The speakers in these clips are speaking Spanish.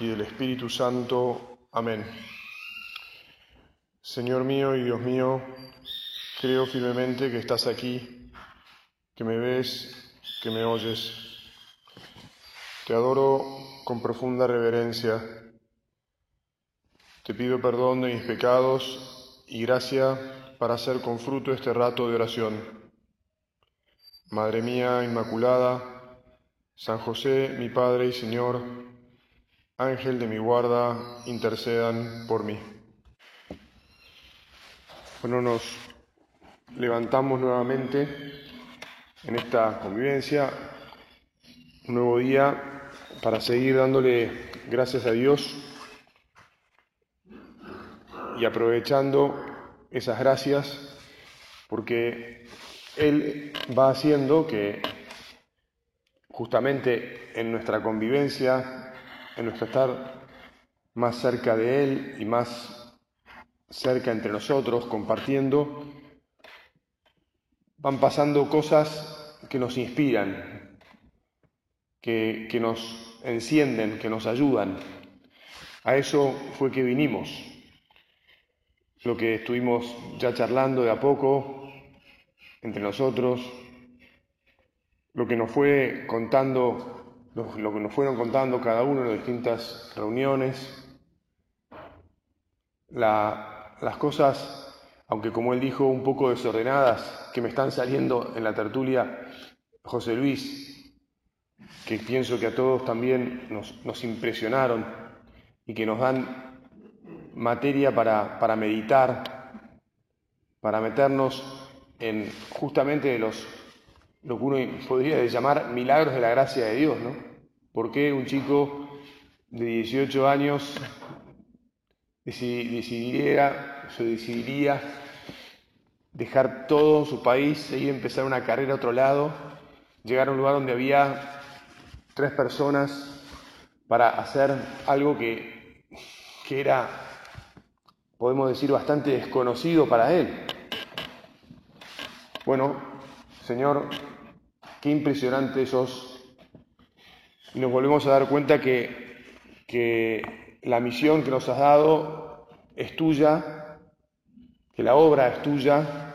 y del Espíritu Santo. Amén. Señor mío y Dios mío, creo firmemente que estás aquí, que me ves, que me oyes. Te adoro con profunda reverencia. Te pido perdón de mis pecados y gracia para hacer con fruto este rato de oración. Madre mía Inmaculada, San José, mi Padre y Señor, Ángel de mi guarda, intercedan por mí. Bueno, nos levantamos nuevamente en esta convivencia, un nuevo día para seguir dándole gracias a Dios y aprovechando esas gracias porque Él va haciendo que justamente en nuestra convivencia en nuestro estar más cerca de Él y más cerca entre nosotros, compartiendo, van pasando cosas que nos inspiran, que, que nos encienden, que nos ayudan. A eso fue que vinimos. Lo que estuvimos ya charlando de a poco entre nosotros, lo que nos fue contando lo, que nos fueron contando cada uno en las distintas reuniones, las cosas, aunque como él dijo, un poco desordenadas, que me están saliendo en la tertulia, José Luis, que pienso que a todos también nos, impresionaron y que nos dan materia para, para meditar, para meternos en justamente los, lo que uno podría llamar milagros de la gracia de Dios, ¿no? ¿Por qué un chico de 18 años decidiría, se decidiría dejar todo su país e ir a empezar una carrera a otro lado, llegar a un lugar donde había tres personas para hacer algo que, que era, podemos decir, bastante desconocido para él? Bueno, Señor, qué impresionante esos y nos volvemos a dar cuenta que, que la misión que nos has dado es tuya, que la obra es tuya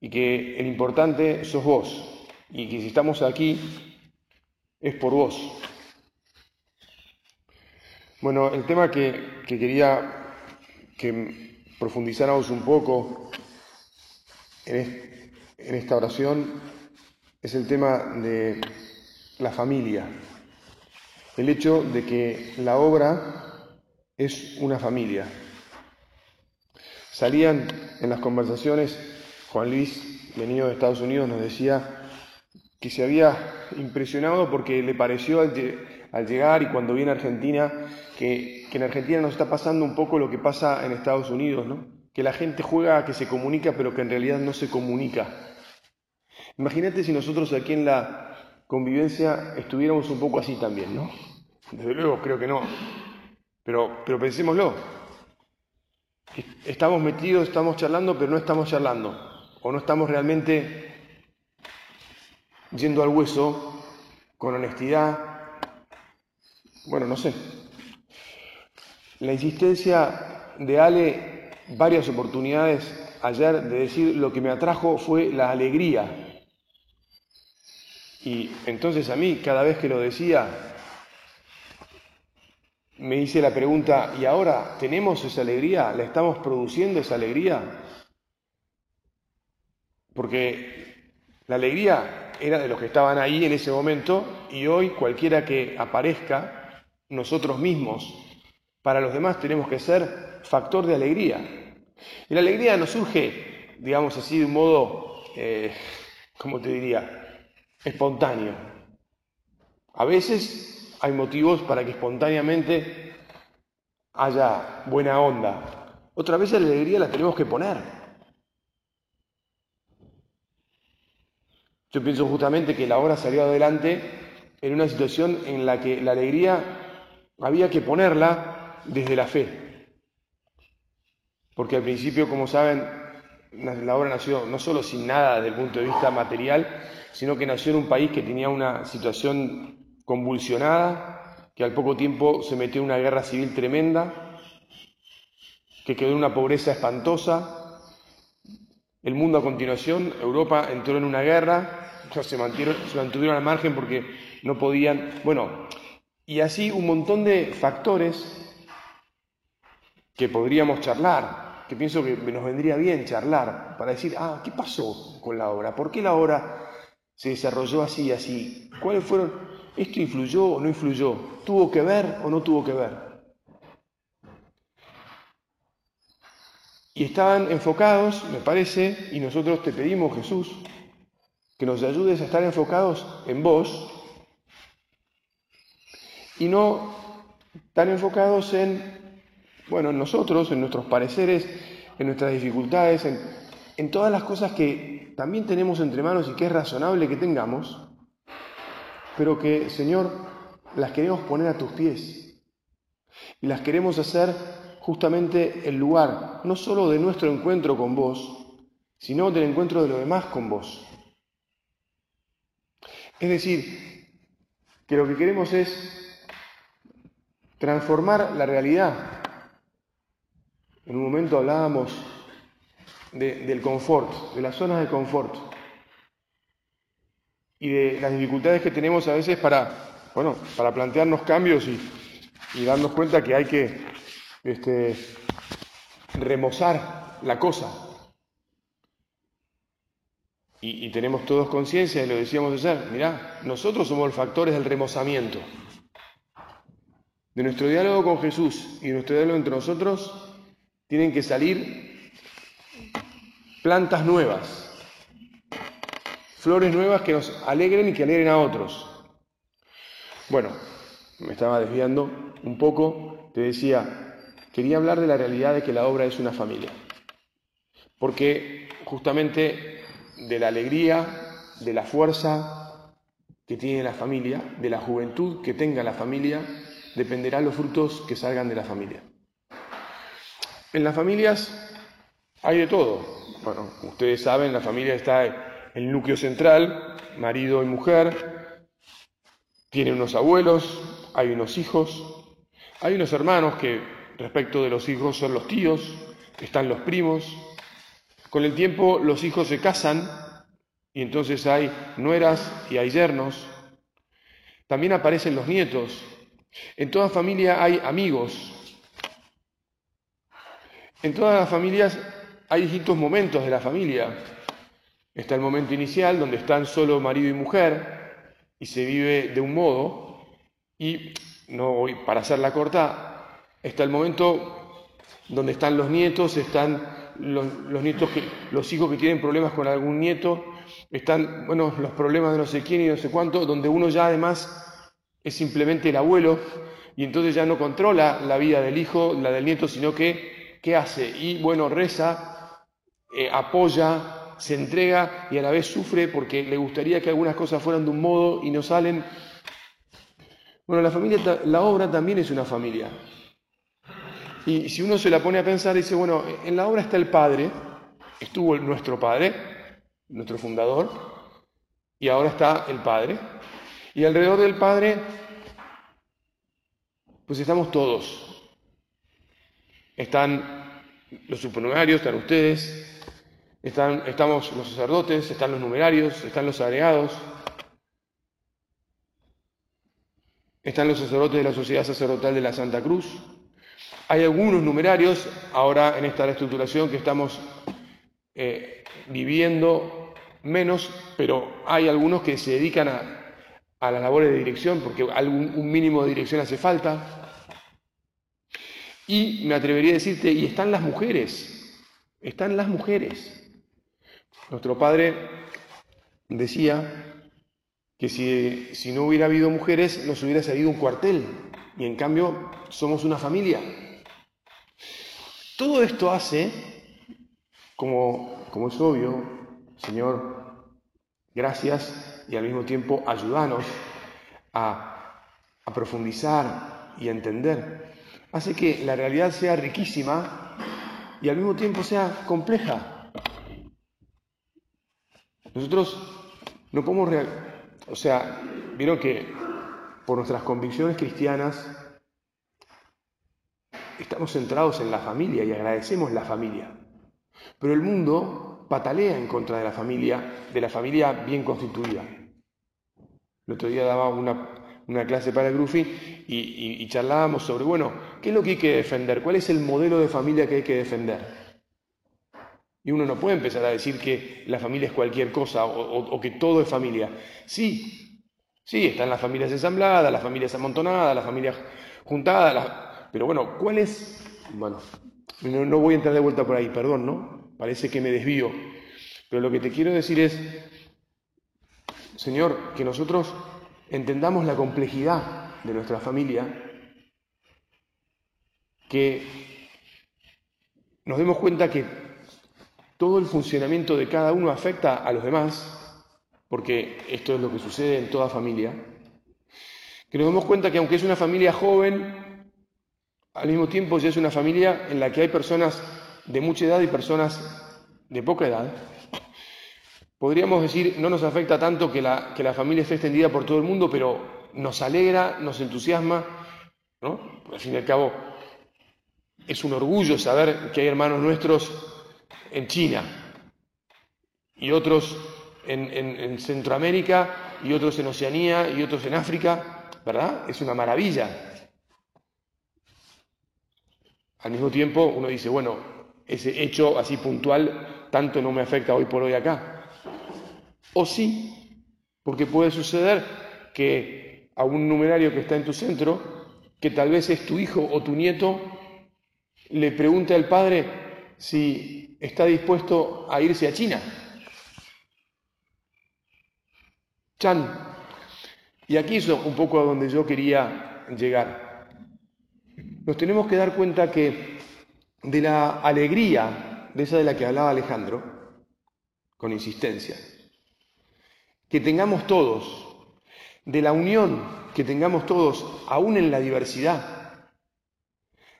y que el importante sos vos y que si estamos aquí es por vos. Bueno, el tema que, que quería que profundizáramos un poco en, en esta oración es el tema de la familia, el hecho de que la obra es una familia. Salían en las conversaciones, Juan Luis, venido de Estados Unidos, nos decía que se había impresionado porque le pareció al, llegar y cuando viene a Argentina que, que, en Argentina nos está pasando un poco lo que pasa en Estados Unidos, ¿no? que la gente juega a que se comunica pero que en realidad no se comunica. Imagínate si nosotros aquí en la convivencia estuviéramos un poco así también, ¿no? Desde luego creo que no. Pero, pero pensémoslo. Estamos metidos, estamos charlando, pero no estamos charlando. O no estamos realmente yendo al hueso con honestidad. Bueno, no sé. La insistencia de Ale, varias oportunidades ayer de decir lo que me atrajo fue la alegría y entonces a mí, cada vez que lo decía, me hice la pregunta, ¿y ahora tenemos esa alegría? ¿La estamos produciendo esa alegría? Porque la alegría era de los que estaban ahí en ese momento y hoy cualquiera que aparezca, nosotros mismos, para los demás tenemos que ser factor de alegría. Y la alegría no surge, digamos así, de un modo, eh, ¿cómo te diría? Espontáneo. A veces hay motivos para que espontáneamente haya buena onda. Otra vez la alegría la tenemos que poner. Yo pienso justamente que la obra salió adelante en una situación en la que la alegría había que ponerla desde la fe. Porque al principio, como saben, la obra nació no solo sin nada desde el punto de vista material, sino que nació en un país que tenía una situación convulsionada, que al poco tiempo se metió en una guerra civil tremenda, que quedó en una pobreza espantosa. El mundo a continuación, Europa entró en una guerra, se se mantuvieron al margen porque no podían, bueno, y así un montón de factores que podríamos charlar, que pienso que nos vendría bien charlar, para decir, ah, ¿qué pasó con la obra? ¿Por qué la obra se desarrolló así así? ¿Cuáles fueron? ¿Esto influyó o no influyó? ¿Tuvo que ver o no tuvo que ver? Y estaban enfocados, me parece, y nosotros te pedimos, Jesús, que nos ayudes a estar enfocados en vos y no tan enfocados en bueno, en nosotros, en nuestros pareceres, en nuestras dificultades, en, todas las cosas que también tenemos entre manos y que es razonable que tengamos, pero que, Señor, las queremos poner a tus pies y las queremos hacer justamente el lugar, no solo de nuestro encuentro con vos, sino del encuentro de los demás con vos. Es decir, que lo que queremos es transformar la realidad en un momento hablábamos del confort, de las zonas de confort y de las dificultades que tenemos a veces para, bueno, para plantearnos cambios y, darnos cuenta que hay que este, remozar la cosa. Y, y, tenemos todos conciencia, y lo decíamos ayer, mirá, nosotros somos los factores del remozamiento. De nuestro diálogo con Jesús y de nuestro diálogo entre nosotros tienen que salir plantas nuevas, flores nuevas que nos alegren y que alegren a otros. Bueno, me estaba desviando un poco, te decía, quería hablar de la realidad de que la obra es una familia, porque justamente de la alegría, de la fuerza que tiene la familia, de la juventud que tenga la familia, dependerán los frutos que salgan de la familia. En las familias hay de todo. Bueno, ustedes saben, la familia está el núcleo central, marido y mujer, tiene unos abuelos, hay unos hijos, hay unos hermanos que respecto de los hijos son los tíos, están los primos. Con el tiempo los hijos se casan y entonces hay nueras y hay yernos. También aparecen los nietos. En toda familia hay amigos, en todas las familias hay distintos momentos de la familia. Está el momento inicial donde están solo marido y mujer y se vive de un modo y no voy para hacerla corta, está el momento donde están los nietos, están los, nietos que, los hijos que tienen problemas con algún nieto, están bueno, los problemas de no sé quién y no sé cuánto, donde uno ya además es simplemente el abuelo y entonces ya no controla la vida del hijo, la del nieto, sino que ¿qué hace? Y bueno, reza, eh, apoya, se entrega y a la vez sufre porque le gustaría que algunas cosas fueran de un modo y no salen. Bueno, la familia, la obra también es una familia. Y si uno se la pone a pensar, dice, bueno, en la obra está el Padre, estuvo nuestro Padre, nuestro fundador, y ahora está el Padre. Y alrededor del Padre, pues estamos todos. Están los supernumerarios, están ustedes, están, estamos los sacerdotes, están los numerarios, están los agregados, están los sacerdotes de la Sociedad Sacerdotal de la Santa Cruz. Hay algunos numerarios ahora en esta reestructuración que estamos eh, viviendo menos, pero hay algunos que se dedican a, a las labores de dirección porque algún, un mínimo de dirección hace falta. Y me atrevería a decirte, y están las mujeres, están las mujeres. Nuestro padre decía que si, si, no hubiera habido mujeres nos hubiera salido un cuartel, y en cambio somos una familia. Todo esto hace, como, como es obvio, Señor, gracias y al mismo tiempo ayúdanos a, a profundizar y a entender hace que la realidad sea riquísima y al mismo tiempo sea compleja. Nosotros no podemos, o sea, vieron que por nuestras convicciones cristianas, estamos centrados en la familia y agradecemos la familia. Pero el mundo patalea en contra de la familia, de la familia bien constituida. El otro día daba una, clase para Grufi y, y, charlábamos sobre, bueno, ¿qué es lo que hay que defender? ¿Cuál es el modelo de familia que hay que defender? Y uno no puede empezar a decir que la familia es cualquier cosa o, que todo es familia. Sí, sí, están las familias ensambladas, las familias amontonadas, las familias juntadas, pero bueno, ¿cuál es? Bueno, no, voy a entrar de vuelta por ahí, perdón, ¿no? Parece que me desvío. Pero lo que te quiero decir es, Señor, que nosotros entendamos la complejidad de nuestra familia, que nos demos cuenta que todo el funcionamiento de cada uno afecta a los demás, porque esto es lo que sucede en toda familia, que nos damos cuenta que aunque es una familia joven, al mismo tiempo ya es una familia en la que hay personas de mucha edad y personas de poca edad. Podríamos decir, no nos afecta tanto que la, que la familia esté extendida por todo el mundo, pero nos alegra, nos entusiasma, ¿no? Al fin y al cabo, es un orgullo saber que hay hermanos nuestros en China y otros en, Centroamérica y otros en Oceanía y otros en África, ¿verdad? Es una maravilla. Al mismo tiempo uno dice, bueno, ese hecho así puntual tanto no me afecta hoy por hoy acá. O sí, porque puede suceder que a un numerario que está en tu centro, que tal vez es tu hijo o tu nieto, le pregunte al padre si está dispuesto a irse a China. Chan. Y aquí es un poco a donde yo quería llegar. Nos tenemos que dar cuenta que de la alegría, de esa de la que hablaba Alejandro, con insistencia, que tengamos todos, de la unión que tengamos todos, aún en la diversidad,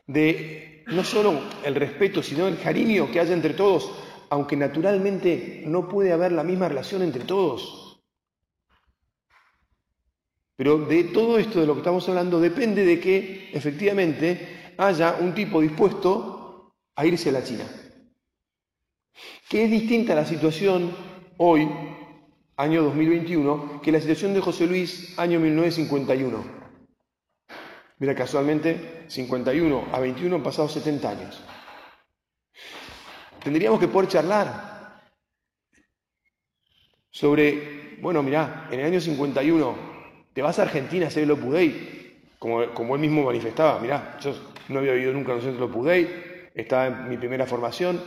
de no solo el respeto, sino el cariño que haya entre todos, aunque naturalmente no puede haber la misma relación entre todos. Pero de todo esto de lo que estamos hablando depende de que efectivamente haya un tipo dispuesto a irse a la China. Que es distinta la situación hoy, año 2021, que la situación de José Luis, año 1951. Mira, casualmente, 51 a 21 han pasado 70 años. Tendríamos que poder charlar sobre, bueno, mira, en el año 51 te vas a Argentina a hacer el Opus como, como él mismo manifestaba, mira, yo no había vivido nunca en un centro Opus estaba en mi primera formación.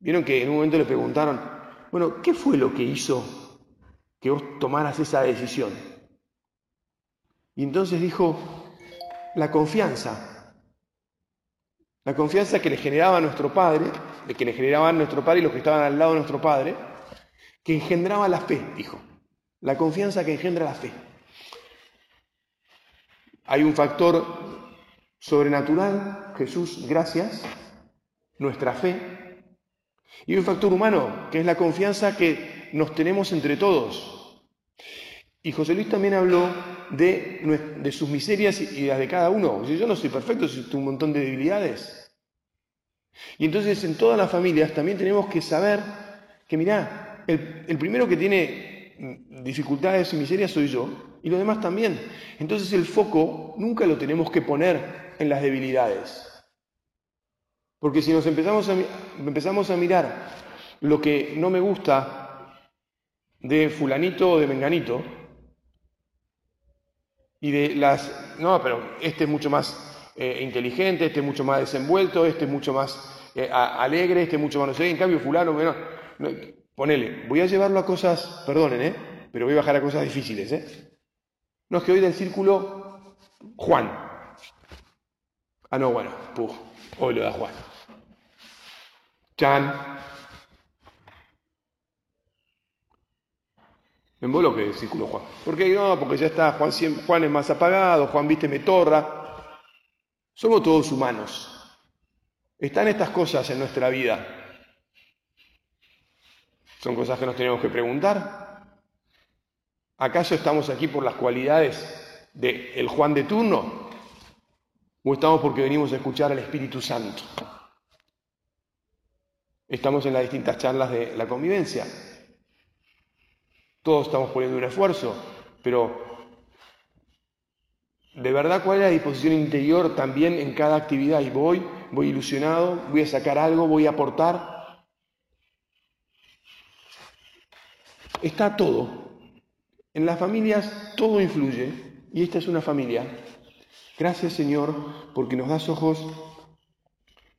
Vieron que en un momento le preguntaron, bueno, ¿qué fue lo que hizo que vos tomaras esa decisión? Y entonces dijo, la confianza. La confianza que le generaba nuestro Padre, de que le generaba a nuestro Padre y los que estaban al lado de nuestro Padre, que engendraba la fe, dijo. La confianza que engendra la fe. Hay un factor sobrenatural, Jesús, gracias, nuestra fe. Y un factor humano, que es la confianza que nos tenemos entre todos. Y José Luis también habló de, sus miserias y las de cada uno. Yo no soy perfecto, soy un montón de debilidades. Y entonces en todas las familias también tenemos que saber que, mirá, el, el primero que tiene dificultades y miserias soy yo, y los demás también. Entonces el foco nunca lo tenemos que poner en las debilidades. Porque si nos empezamos a, empezamos a mirar lo que no me gusta de fulanito o de menganito, y de las, no, pero este es mucho más eh, inteligente, este es mucho más desenvuelto, este es mucho más eh, alegre, este es mucho más, no sé, en cambio fulano, ponele, voy a llevarlo a cosas, perdonen, ¿eh? pero voy a bajar a cosas difíciles, ¿eh? No es que hoy del círculo Juan. Ah, no, bueno, puf, hoy lo da Juan. Chan, Me que el círculo Juan. ¿Por qué no? Porque ya está, Juan, Juan es más apagado, Juan viste me torra. Somos todos humanos. Están estas cosas en nuestra vida. Son cosas que nos tenemos que preguntar. ¿Acaso estamos aquí por las cualidades de el Juan de turno? ¿O estamos porque venimos a escuchar al Espíritu Santo? Estamos en las distintas charlas de la convivencia. Todos estamos poniendo un esfuerzo, pero de verdad cuál es la disposición interior también en cada actividad. Y voy, voy ilusionado, voy a sacar algo, voy a aportar. Está todo. En las familias todo influye y esta es una familia. Gracias Señor porque nos das ojos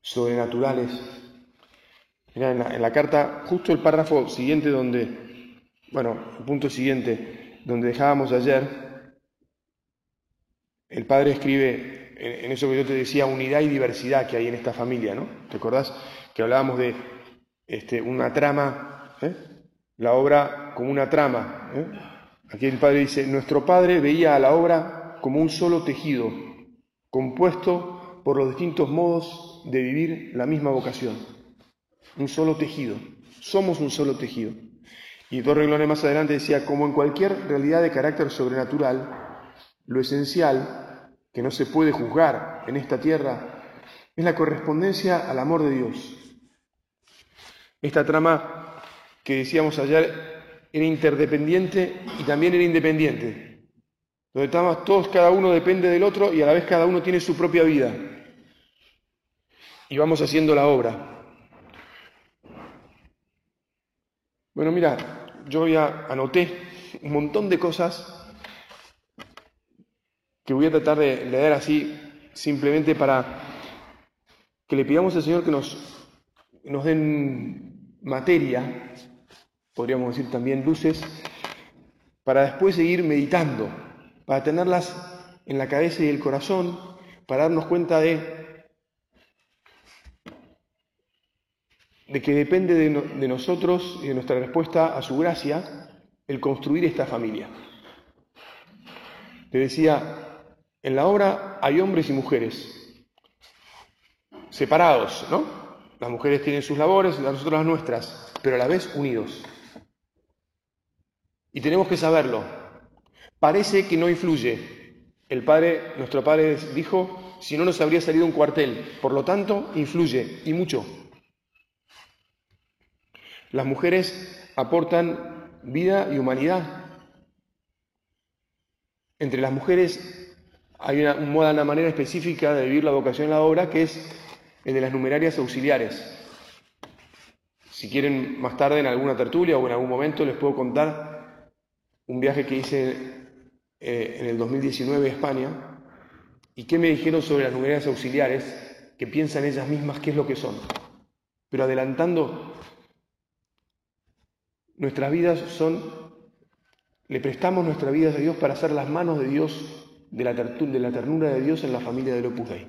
sobrenaturales. En la, en la carta, justo el párrafo siguiente donde, bueno, el punto siguiente, donde dejábamos ayer, el padre escribe en eso que yo te decía, unidad y diversidad que hay en esta familia, ¿no? ¿Te acordás que hablábamos de este, una trama, ¿eh? la obra como una trama? ¿eh? Aquí el padre dice, nuestro padre veía a la obra como un solo tejido, compuesto por los distintos modos de vivir la misma vocación. Un solo tejido. Somos un solo tejido. Y dos reglones más adelante decía, como en cualquier realidad de carácter sobrenatural, lo esencial, que no se puede juzgar en esta tierra, es la correspondencia al amor de Dios. Esta trama que decíamos ayer era interdependiente y también era independiente. Donde estamos todos, cada uno depende del otro y a la vez cada uno tiene su propia vida. Y vamos haciendo la obra. Bueno, mira, yo ya anoté un montón de cosas que voy a tratar de leer así simplemente para que le pidamos al Señor que nos, nos den materia podríamos decir también luces, para después seguir meditando, para tenerlas en la cabeza y el corazón, para darnos cuenta de, de que depende de, de nosotros y de nuestra respuesta a su gracia el construir esta familia. Te decía, en la obra hay hombres y mujeres separados, ¿no? Las mujeres tienen sus labores, nosotros las nuestras, pero a la vez unidos. Y tenemos que saberlo. Parece que no influye. El padre, nuestro padre dijo, si no nos habría salido un cuartel. Por lo tanto, influye y mucho. Las mujeres aportan vida y humanidad. Entre las mujeres hay una, una manera específica de vivir la vocación en la obra que es el de las numerarias auxiliares. Si quieren más tarde en alguna tertulia o en algún momento les puedo contar un viaje que hice eh, en el 2019 a España y qué me dijeron sobre las numerarias auxiliares, que piensan ellas mismas qué es lo que son. Pero adelantando, nuestras vidas son, le prestamos nuestras vidas a Dios para ser las manos de Dios, de la, de la ternura de Dios en la familia del Opus Dei.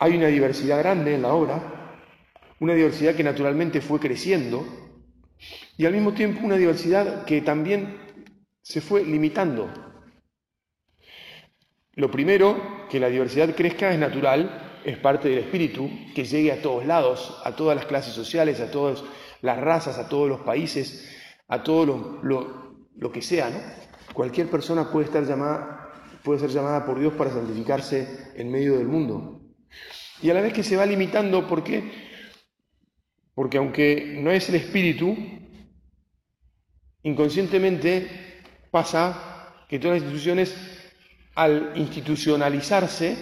Hay una diversidad grande en la obra, una diversidad que naturalmente fue creciendo y al mismo tiempo una diversidad que también se fue limitando. Lo primero, que la diversidad crezca es natural, es parte del espíritu, que llegue a todos lados, a todas las clases sociales, a todas las razas, a todos los países, a todo lo, que sea. ¿no? Cualquier persona puede, estar llamada, puede ser llamada por Dios para santificarse en medio del mundo. Y a la vez que se va limitando, ¿por qué? Porque aunque no es el espíritu, inconscientemente pasa que todas las instituciones, al institucionalizarse,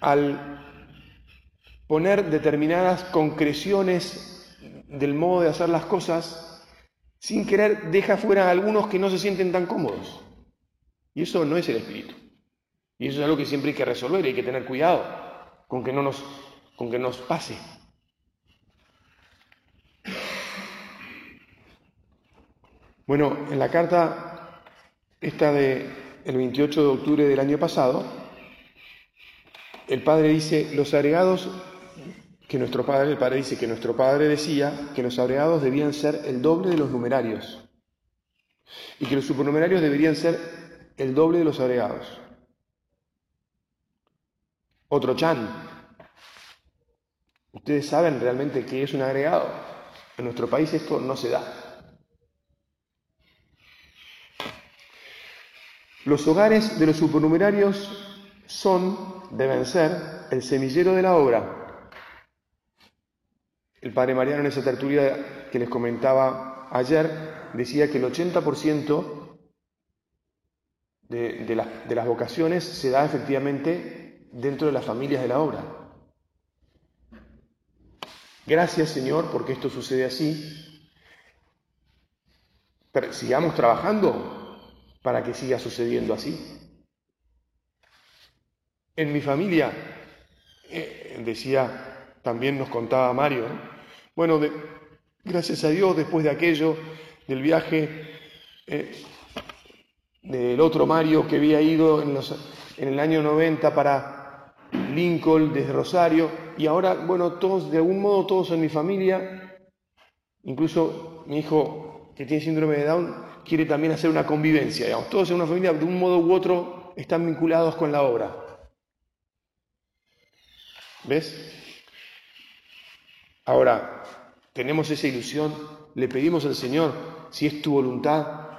al poner determinadas concreciones del modo de hacer las cosas, sin querer deja fuera a algunos que no se sienten tan cómodos. Y eso no es el espíritu. Y eso es algo que siempre hay que resolver hay que tener cuidado con que no nos, con que nos pase. Bueno, en la carta esta de el 28 de octubre del año pasado, el padre dice, los agregados que nuestro padre, el padre dice que nuestro padre decía que los agregados debían ser el doble de los numerarios y que los supernumerarios deberían ser el doble de los agregados. Otro Chan, Ustedes saben realmente qué es un agregado. En nuestro país esto no se da. Los hogares de los supernumerarios son, deben ser, el semillero de la obra. El padre Mariano en esa tertulia que les comentaba ayer decía que el 80% de, de las vocaciones se da efectivamente dentro de las familias de la obra. Gracias Señor porque esto sucede así. Pero sigamos trabajando para que siga sucediendo así. En mi familia, eh, decía, también nos contaba Mario, bueno, gracias a Dios, después de aquello, del viaje eh, del otro Mario que había ido en, en el año 90 para Lincoln desde Rosario, y ahora, bueno, todos, de algún modo, todos en mi familia, incluso mi hijo que tiene síndrome de Down, quiere también hacer una convivencia, digamos, todos en una familia, de un modo u otro, están vinculados con la obra. ¿Ves? Ahora, tenemos esa ilusión, le pedimos al Señor, si es tu voluntad,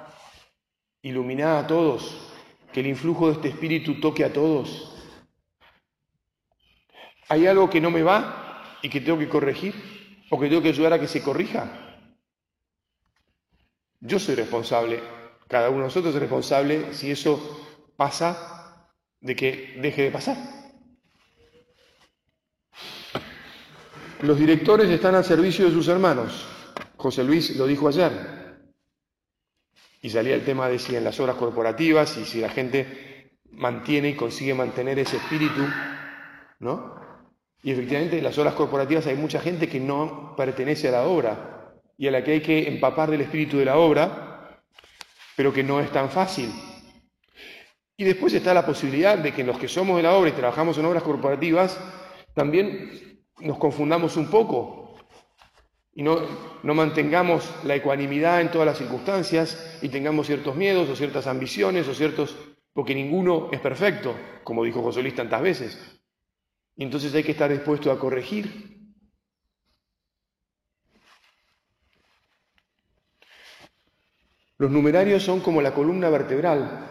iluminar a todos, que el influjo de este Espíritu toque a todos. ¿Hay algo que no me va y que tengo que corregir? ¿O que tengo que ayudar a que se corrija? Yo soy responsable, cada uno de nosotros es responsable si eso pasa, de que deje de pasar. Los directores están al servicio de sus hermanos. José Luis lo dijo ayer. Y salía el tema de si en las obras corporativas y si la gente mantiene y consigue mantener ese espíritu, ¿no? Y efectivamente en las obras corporativas hay mucha gente que no pertenece a la obra y a la que hay que empapar del espíritu de la obra, pero que no es tan fácil. Y después está la posibilidad de que los que somos de la obra y trabajamos en obras corporativas, también nos confundamos un poco y no, no, mantengamos la ecuanimidad en todas las circunstancias y tengamos ciertos miedos o ciertas ambiciones o ciertos... porque ninguno es perfecto, como dijo José Luis tantas veces. Y entonces hay que estar dispuesto a corregir. Los numerarios son como la columna vertebral,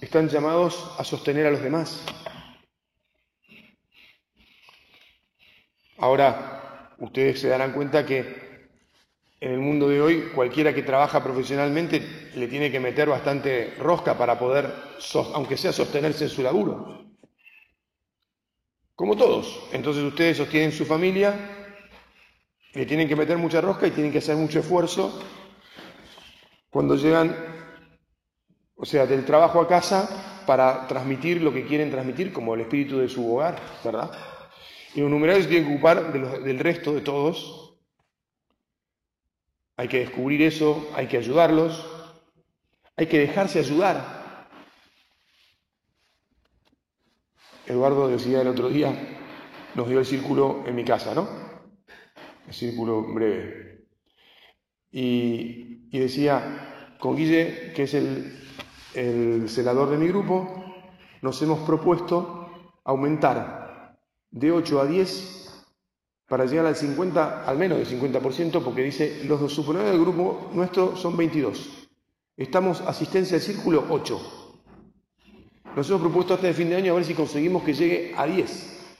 están llamados a sostener a los demás. Ahora, ustedes se darán cuenta que en el mundo de hoy cualquiera que trabaja profesionalmente le tiene que meter bastante rosca para poder, aunque sea sostenerse en su laburo. Como todos. Entonces ustedes sostienen su familia, le tienen que meter mucha rosca y tienen que hacer mucho esfuerzo cuando llegan, o sea, del trabajo a casa para transmitir lo que quieren transmitir como el espíritu de su hogar, ¿verdad? Y los numerarios tienen que ocupar del resto de todos. Hay que descubrir eso, hay que ayudarlos, hay que dejarse ayudar. Eduardo decía el otro día, nos dio el círculo en mi casa, ¿no? El círculo breve. Y, decía, con Guille, que es el, el celador de mi grupo, nos hemos propuesto aumentar de 8 a 10 para llegar al 50, al menos del 50%, porque dice, los dos suponer del grupo nuestro son 22. Estamos asistencia al círculo 8. Nos hemos propuesto hasta el fin de año a ver si conseguimos que llegue a 10.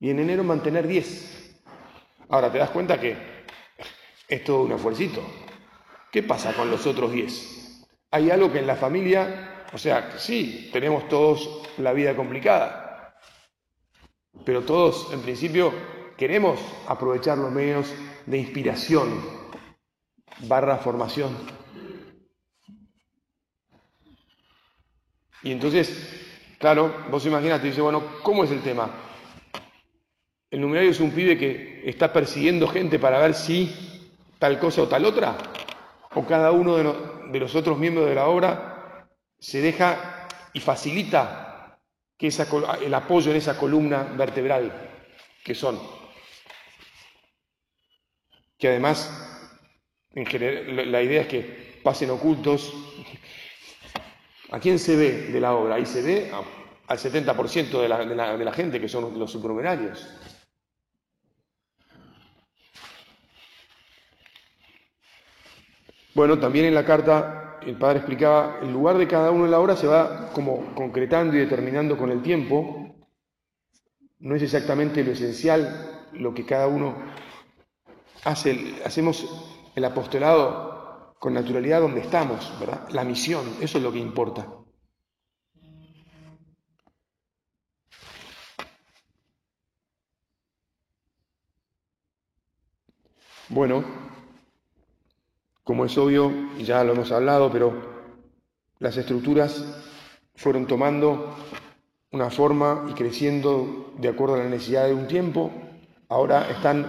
Y en enero mantener 10. Ahora, te das cuenta que es todo un esfuercito. ¿Qué pasa con los otros 10? Hay algo que en la familia, o sea, sí, tenemos todos la vida complicada, pero todos, en principio, queremos aprovechar los medios de inspiración barra formación. Y entonces, claro, vos imaginate, dice, bueno, ¿cómo es el tema? El numerario es un pibe que está persiguiendo gente para ver si tal cosa o tal otra, o cada uno de los otros miembros de la obra se deja y facilita que el apoyo en esa columna vertebral que son. Que además, en general, la idea es que pasen ocultos. ¿A quién se ve de la obra? Ahí se ve al 70% de la, de, la, de la, gente, que son los supernumerarios. Bueno, también en la carta el padre explicaba, el lugar de cada uno en la obra se va como concretando y determinando con el tiempo. No es exactamente lo esencial lo que cada uno hace. Hacemos el apostolado con naturalidad donde estamos, ¿verdad? La misión, eso es lo que importa. Bueno, como es obvio, y ya lo hemos hablado, pero las estructuras fueron tomando una forma y creciendo de acuerdo a la necesidad de un tiempo, ahora están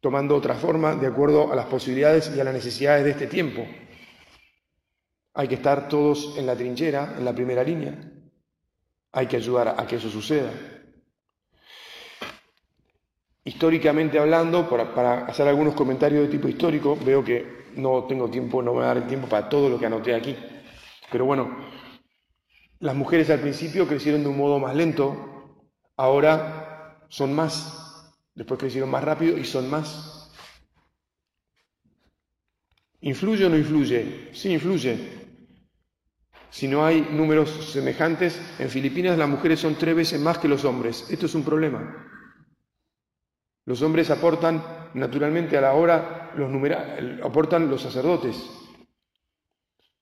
tomando otra forma de acuerdo a las posibilidades y a las necesidades de este tiempo. Hay que estar todos en la trinchera, en la primera línea. Hay que ayudar a que eso suceda históricamente hablando, para, hacer algunos comentarios de tipo histórico, veo que no tengo tiempo, no me va a dar el tiempo para todo lo que anoté aquí. Pero bueno, las mujeres al principio crecieron de un modo más lento, ahora son más, después crecieron más rápido y son más. ¿Influye o no influye? Sí, influye. Si no hay números semejantes, en Filipinas las mujeres son tres veces más que los hombres. Esto es un problema. Los hombres aportan naturalmente a la hora, los aportan los sacerdotes.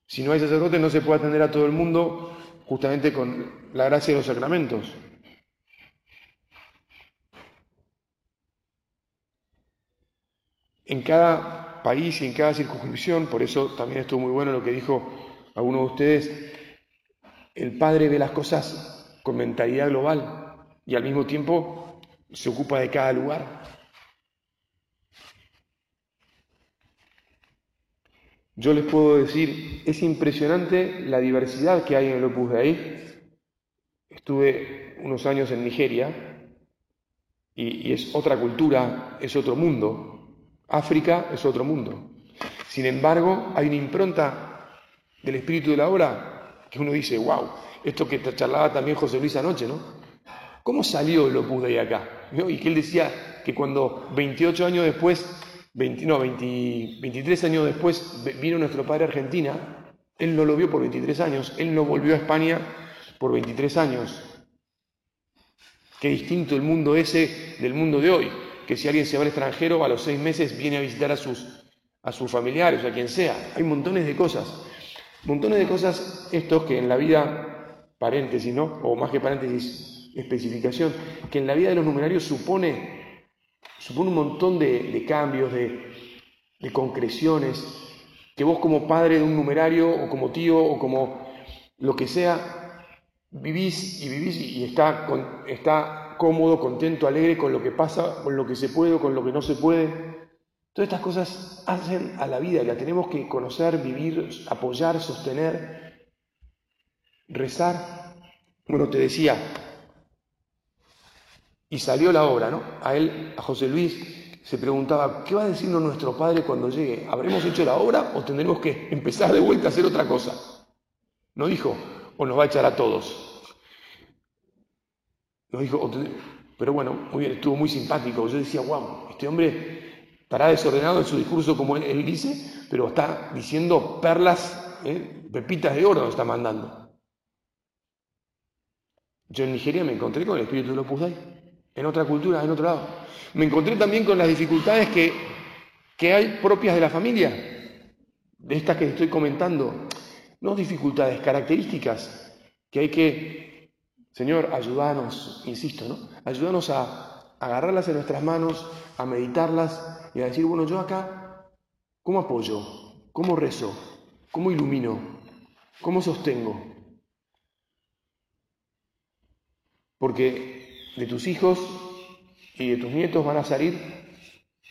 Si no hay sacerdotes no se puede atender a todo el mundo justamente con la gracia de los sacramentos. En cada país y en cada circunscripción, por eso también estuvo muy bueno lo que dijo alguno de ustedes, el Padre ve las cosas con mentalidad global y al mismo tiempo se ocupa de cada lugar. Yo les puedo decir, es impresionante la diversidad que hay en el Opus Dei. Estuve unos años en Nigeria y, y es otra cultura, es otro mundo. África es otro mundo. Sin embargo, hay una impronta del espíritu de la obra que uno dice, wow, esto que charlaba también José Luis anoche, ¿no? ¿Cómo salió el Opus Dei acá? Y que él decía que cuando 28 años después, no, 23 años después vino nuestro padre a Argentina, él no lo vio por 23 años, él no volvió a España por 23 años. Qué distinto el mundo ese del mundo de hoy, que si alguien se va al extranjero a los seis meses viene a visitar a sus, a sus familiares, a quien sea. Hay montones de cosas, montones de cosas estos que en la vida, paréntesis, ¿no? O más que paréntesis, especificación, que en la vida de los numerarios supone, supone un montón de, cambios, de, concreciones, que vos como padre de un numerario o como tío o como lo que sea, vivís y vivís y está, está cómodo, contento, alegre con lo que pasa, con lo que se puede con lo que no se puede. Todas estas cosas hacen a la vida la tenemos que conocer, vivir, apoyar, sostener, rezar. Bueno, te decía, y salió la obra, ¿no? A él, a José Luis, se preguntaba, ¿qué va a decirnos nuestro Padre cuando llegue? ¿Habremos hecho la obra o tendremos que empezar de vuelta a hacer otra cosa? No dijo, o nos va a echar a todos. No dijo, pero bueno, muy bien, estuvo muy simpático. Yo decía, wow, este hombre estará desordenado en su discurso como él, dice, pero está diciendo perlas, ¿eh? pepitas de oro nos está mandando. Yo en Nigeria me encontré con el espíritu de Opus Dei en otra cultura, en otro lado. Me encontré también con las dificultades que, que hay propias de la familia, de estas que estoy comentando. No dificultades, características que hay que, Señor, ayudarnos, insisto, ¿no? Ayúdanos a agarrarlas en nuestras manos, a meditarlas y a decir, bueno, yo acá, ¿cómo apoyo? ¿Cómo rezo? ¿Cómo ilumino? ¿Cómo sostengo? Porque de tus hijos y de tus nietos van a salir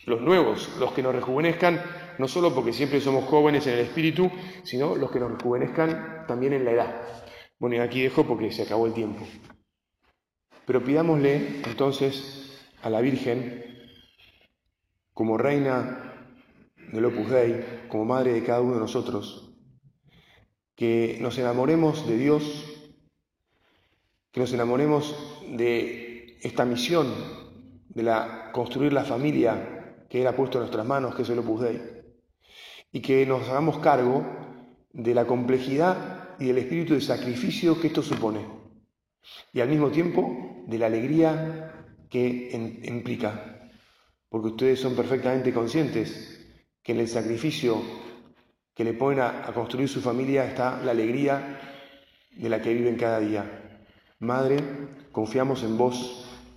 los nuevos, los que nos rejuvenezcan, no solo porque siempre somos jóvenes en el espíritu, sino los que nos rejuvenezcan también en la edad. Bueno, y aquí dejo porque se acabó el tiempo. Pero pidámosle entonces a la Virgen, como reina del Opus Dei, como madre de cada uno de nosotros, que nos enamoremos de Dios, que nos enamoremos de esta misión de la, construir la familia que era puesto en nuestras manos, que es el Opus Dei. y que nos hagamos cargo de la complejidad y del espíritu de sacrificio que esto supone, y al mismo tiempo de la alegría que implica, porque ustedes son perfectamente conscientes que en el sacrificio que le ponen a, construir su familia está la alegría de la que viven cada día. Madre, confiamos en vos,